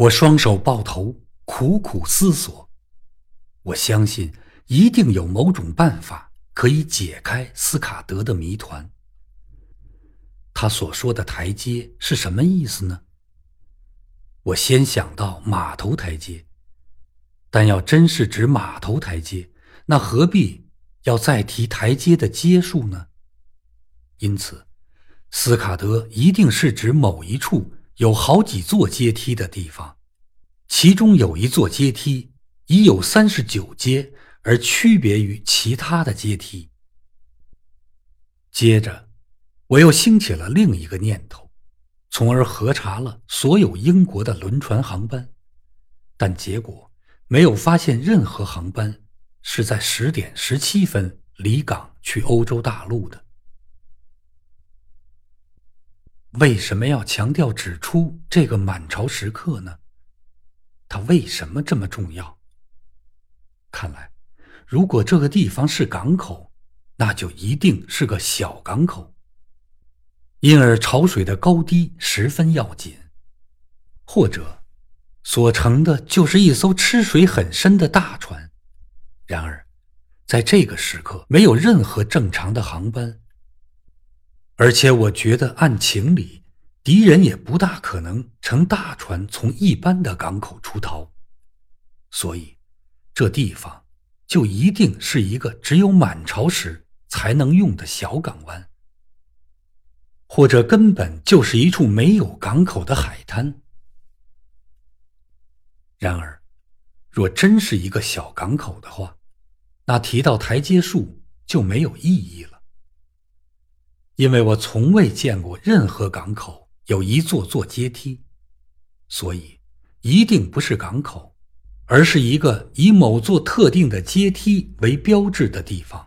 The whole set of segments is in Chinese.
我双手抱头，苦苦思索。我相信一定有某种办法可以解开斯卡德的谜团。他所说的台阶是什么意思呢？我先想到码头台阶，但要真是指码头台阶，那何必要再提台阶的阶数呢？因此，斯卡德一定是指某一处有好几座阶梯的地方，其中有一座阶梯已有三十九阶，而区别于其他的阶梯。接着，我又兴起了另一个念头。从而核查了所有英国的轮船航班，但结果没有发现任何航班是在十点十七分离港去欧洲大陆的。为什么要强调指出这个满潮时刻呢？它为什么这么重要？看来，如果这个地方是港口，那就一定是个小港口。因而潮水的高低十分要紧，或者所乘的就是一艘吃水很深的大船。然而，在这个时刻没有任何正常的航班，而且我觉得按情理，敌人也不大可能乘大船从一般的港口出逃，所以这地方就一定是一个只有满潮时才能用的小港湾。或者根本就是一处没有港口的海滩。然而，若真是一个小港口的话，那提到台阶数就没有意义了。因为我从未见过任何港口有一座座阶梯，所以一定不是港口，而是一个以某座特定的阶梯为标志的地方。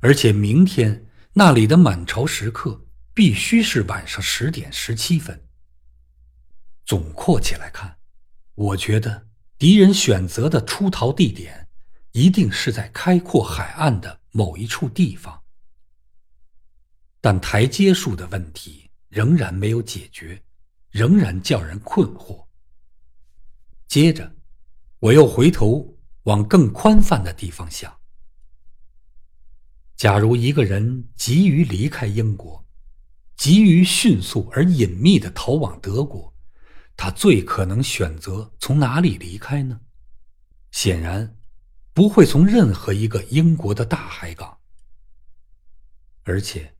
而且明天那里的满潮时刻。必须是晚上十点十七分。总括起来看，我觉得敌人选择的出逃地点一定是在开阔海岸的某一处地方。但台阶数的问题仍然没有解决，仍然叫人困惑。接着，我又回头往更宽泛的地方想：假如一个人急于离开英国，急于迅速而隐秘的逃往德国，他最可能选择从哪里离开呢？显然，不会从任何一个英国的大海港。而且，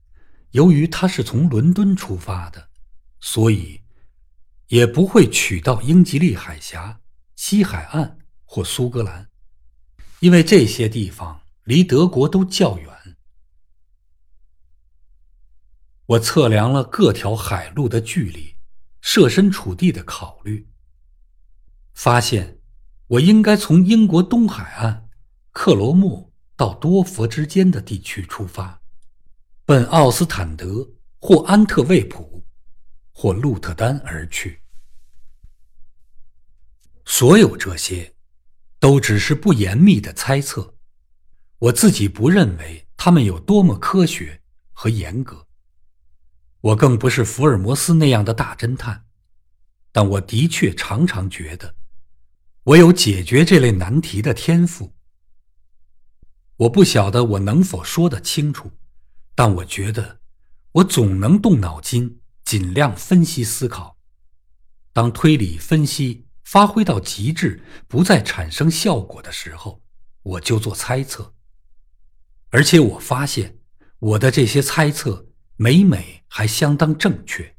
由于他是从伦敦出发的，所以也不会取到英吉利海峡、西海岸或苏格兰，因为这些地方离德国都较远。我测量了各条海路的距离，设身处地的考虑，发现我应该从英国东海岸克罗莫到多佛之间的地区出发，奔奥斯坦德或安特卫普或鹿特丹而去。所有这些，都只是不严密的猜测，我自己不认为他们有多么科学和严格。我更不是福尔摩斯那样的大侦探，但我的确常常觉得，我有解决这类难题的天赋。我不晓得我能否说得清楚，但我觉得，我总能动脑筋，尽量分析思考。当推理分析发挥到极致，不再产生效果的时候，我就做猜测。而且我发现，我的这些猜测。每每还相当正确。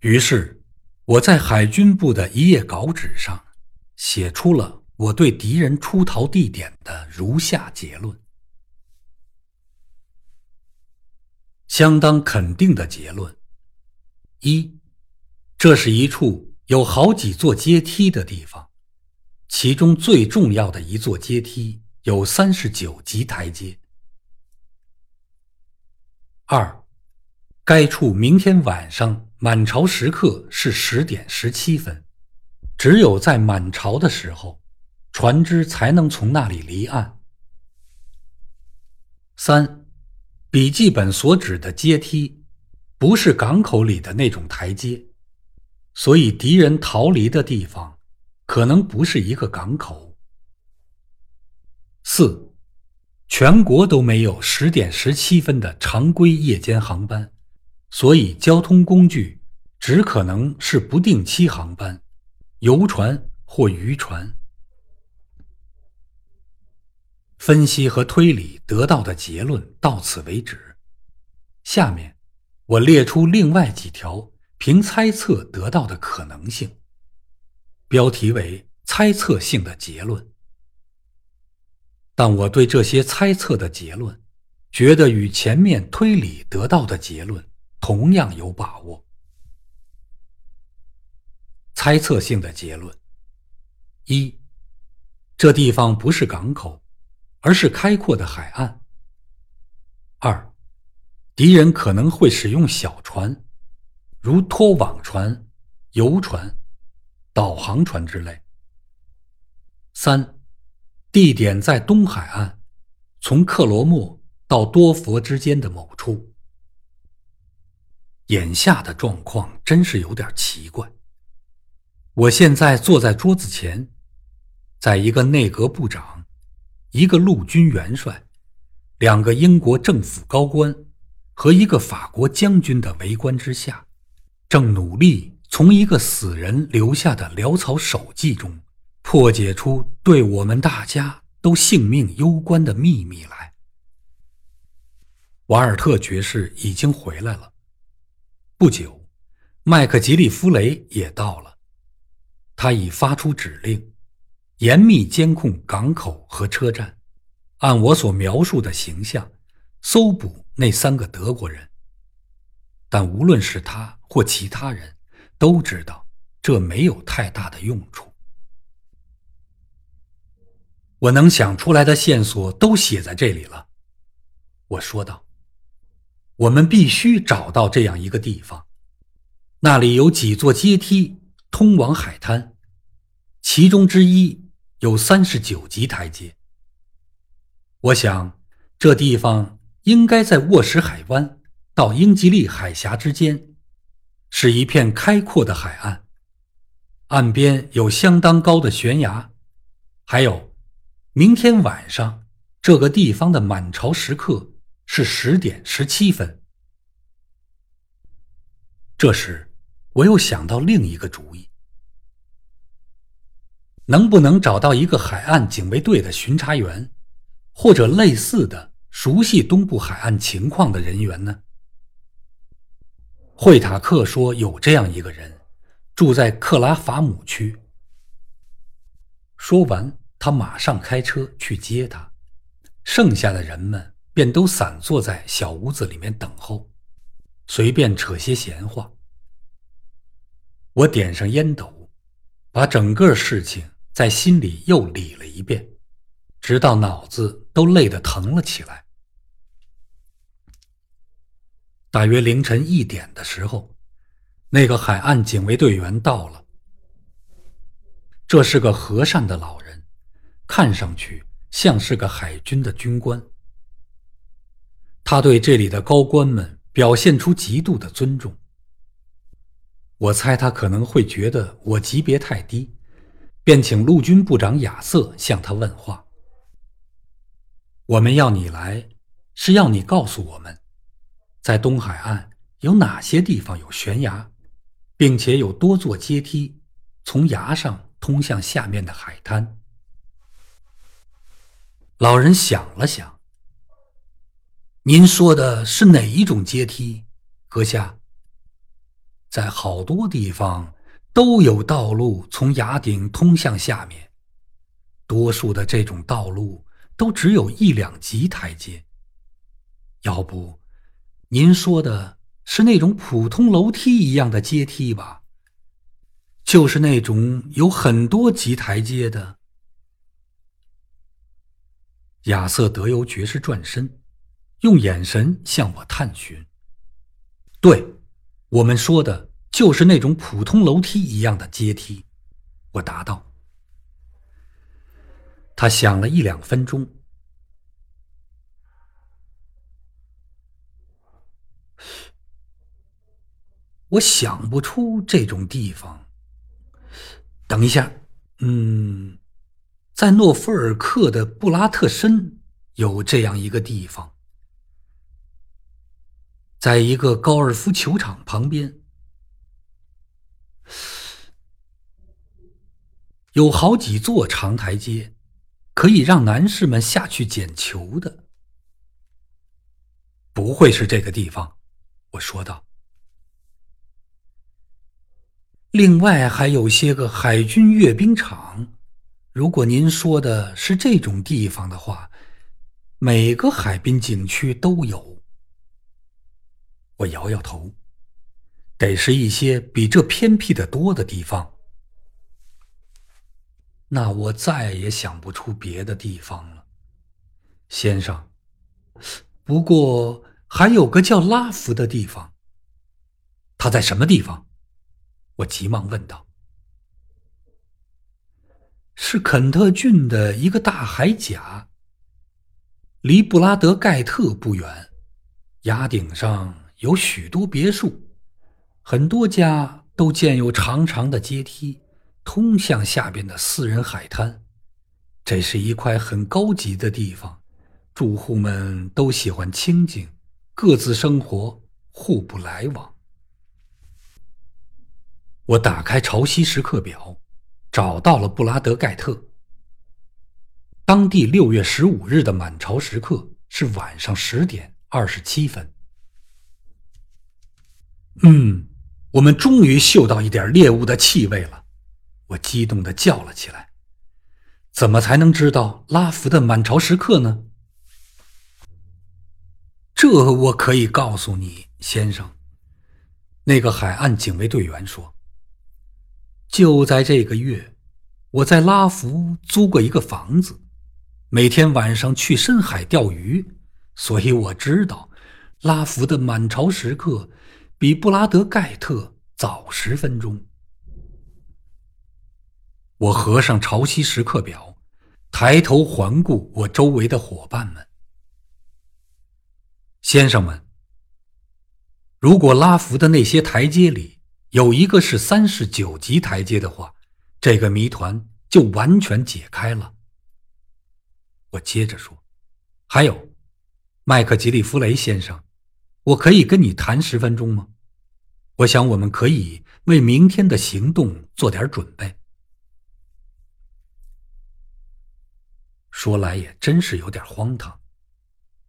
于是，我在海军部的一页稿纸上写出了我对敌人出逃地点的如下结论：相当肯定的结论。一，这是一处有好几座阶梯的地方，其中最重要的一座阶梯有三十九级台阶。二，该处明天晚上满潮时刻是十点十七分，只有在满潮的时候，船只才能从那里离岸。三，笔记本所指的阶梯，不是港口里的那种台阶，所以敌人逃离的地方可能不是一个港口。四，全国都没有十点十七分的常规夜间航班，所以交通工具只可能是不定期航班，游船或渔船。分析和推理得到的结论到此为止。下面，我列出另外几条凭猜测得到的可能性，标题为“猜测性的结论”。但我对这些猜测的结论，觉得与前面推理得到的结论同样有把握。猜测性的结论：一，这地方不是港口。而是开阔的海岸。二，敌人可能会使用小船，如拖网船、游船、导航船之类。三，地点在东海岸，从克罗莫到多佛之间的某处。眼下的状况真是有点奇怪。我现在坐在桌子前，在一个内阁部长。一个陆军元帅，两个英国政府高官和一个法国将军的围观之下，正努力从一个死人留下的潦草手记中破解出对我们大家都性命攸关的秘密来。瓦尔特爵士已经回来了。不久，麦克吉利夫雷也到了，他已发出指令。严密监控港口和车站，按我所描述的形象，搜捕那三个德国人。但无论是他或其他人，都知道这没有太大的用处。我能想出来的线索都写在这里了，我说道。我们必须找到这样一个地方，那里有几座阶梯通往海滩，其中之一。有三十九级台阶。我想，这地方应该在沃什海湾到英吉利海峡之间，是一片开阔的海岸，岸边有相当高的悬崖，还有，明天晚上这个地方的满潮时刻是十点十七分。这时，我又想到另一个主意。能不能找到一个海岸警卫队的巡查员，或者类似的熟悉东部海岸情况的人员呢？惠塔克说有这样一个人，住在克拉法姆区。说完，他马上开车去接他，剩下的人们便都散坐在小屋子里面等候，随便扯些闲话。我点上烟斗，把整个事情。在心里又理了一遍，直到脑子都累得疼了起来。大约凌晨一点的时候，那个海岸警卫队员到了。这是个和善的老人，看上去像是个海军的军官。他对这里的高官们表现出极度的尊重。我猜他可能会觉得我级别太低。便请陆军部长亚瑟向他问话。我们要你来，是要你告诉我们，在东海岸有哪些地方有悬崖，并且有多座阶梯从崖上通向下面的海滩。老人想了想：“您说的是哪一种阶梯，阁下？在好多地方。”都有道路从崖顶通向下面，多数的这种道路都只有一两级台阶。要不，您说的是那种普通楼梯一样的阶梯吧？就是那种有很多级台阶的。亚瑟德尤爵士转身，用眼神向我探寻。对，我们说的。就是那种普通楼梯一样的阶梯，我答道。他想了一两分钟，我想不出这种地方。等一下，嗯，在诺夫尔克的布拉特申有这样一个地方，在一个高尔夫球场旁边，有好几座长台阶，可以让男士们下去捡球的。不会是这个地方，我说道。另外还有些个海军阅兵场，如果您说的是这种地方的话，每个海滨景区都有。我摇摇头，得是一些比这偏僻的多的地方。那我再也想不出别的地方了，先生。不过还有个叫拉福的地方。他在什么地方？我急忙问道：“是肯特郡的一个大海岬，离布拉德盖特不远。崖顶上有许多别墅，很多家都建有长长的阶梯，通向下边的私人海滩。这是一块很高级的地方，住户们都喜欢清静，各自生活，互不来往。”我打开潮汐时刻表，找到了布拉德盖特。当地六月十五日的满潮时刻是晚上十点二十七分。嗯，我们终于嗅到一点猎物的气味了！我激动的叫了起来。怎么才能知道拉福的满潮时刻呢？这我可以告诉你，先生。那个海岸警卫队员说。就在这个月，我在拉福租过一个房子，每天晚上去深海钓鱼，所以我知道拉福的满潮时刻比布拉德盖特早十分钟。我合上潮汐时刻表，抬头环顾我周围的伙伴们，先生们，如果拉福的那些台阶里。有一个是三十九级台阶的话，这个谜团就完全解开了。我接着说：“还有，麦克吉利夫雷先生，我可以跟你谈十分钟吗？我想我们可以为明天的行动做点准备。”说来也真是有点荒唐，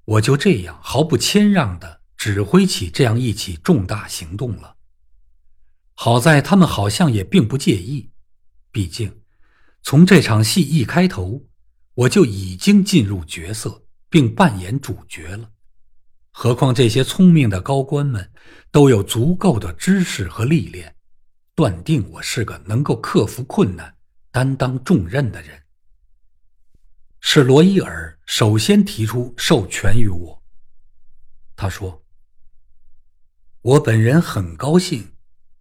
我就这样毫不谦让的指挥起这样一起重大行动了。好在他们好像也并不介意，毕竟从这场戏一开头，我就已经进入角色并扮演主角了。何况这些聪明的高官们都有足够的知识和历练，断定我是个能够克服困难、担当重任的人。是罗伊尔首先提出授权于我。他说：“我本人很高兴。”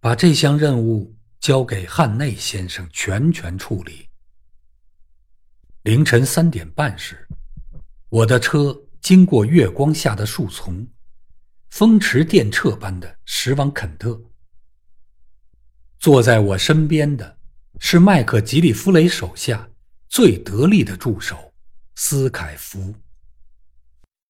把这项任务交给汉内先生全权处理。凌晨三点半时，我的车经过月光下的树丛，风驰电掣般的驶往肯特。坐在我身边的是麦克吉利夫雷手下最得力的助手斯凯福。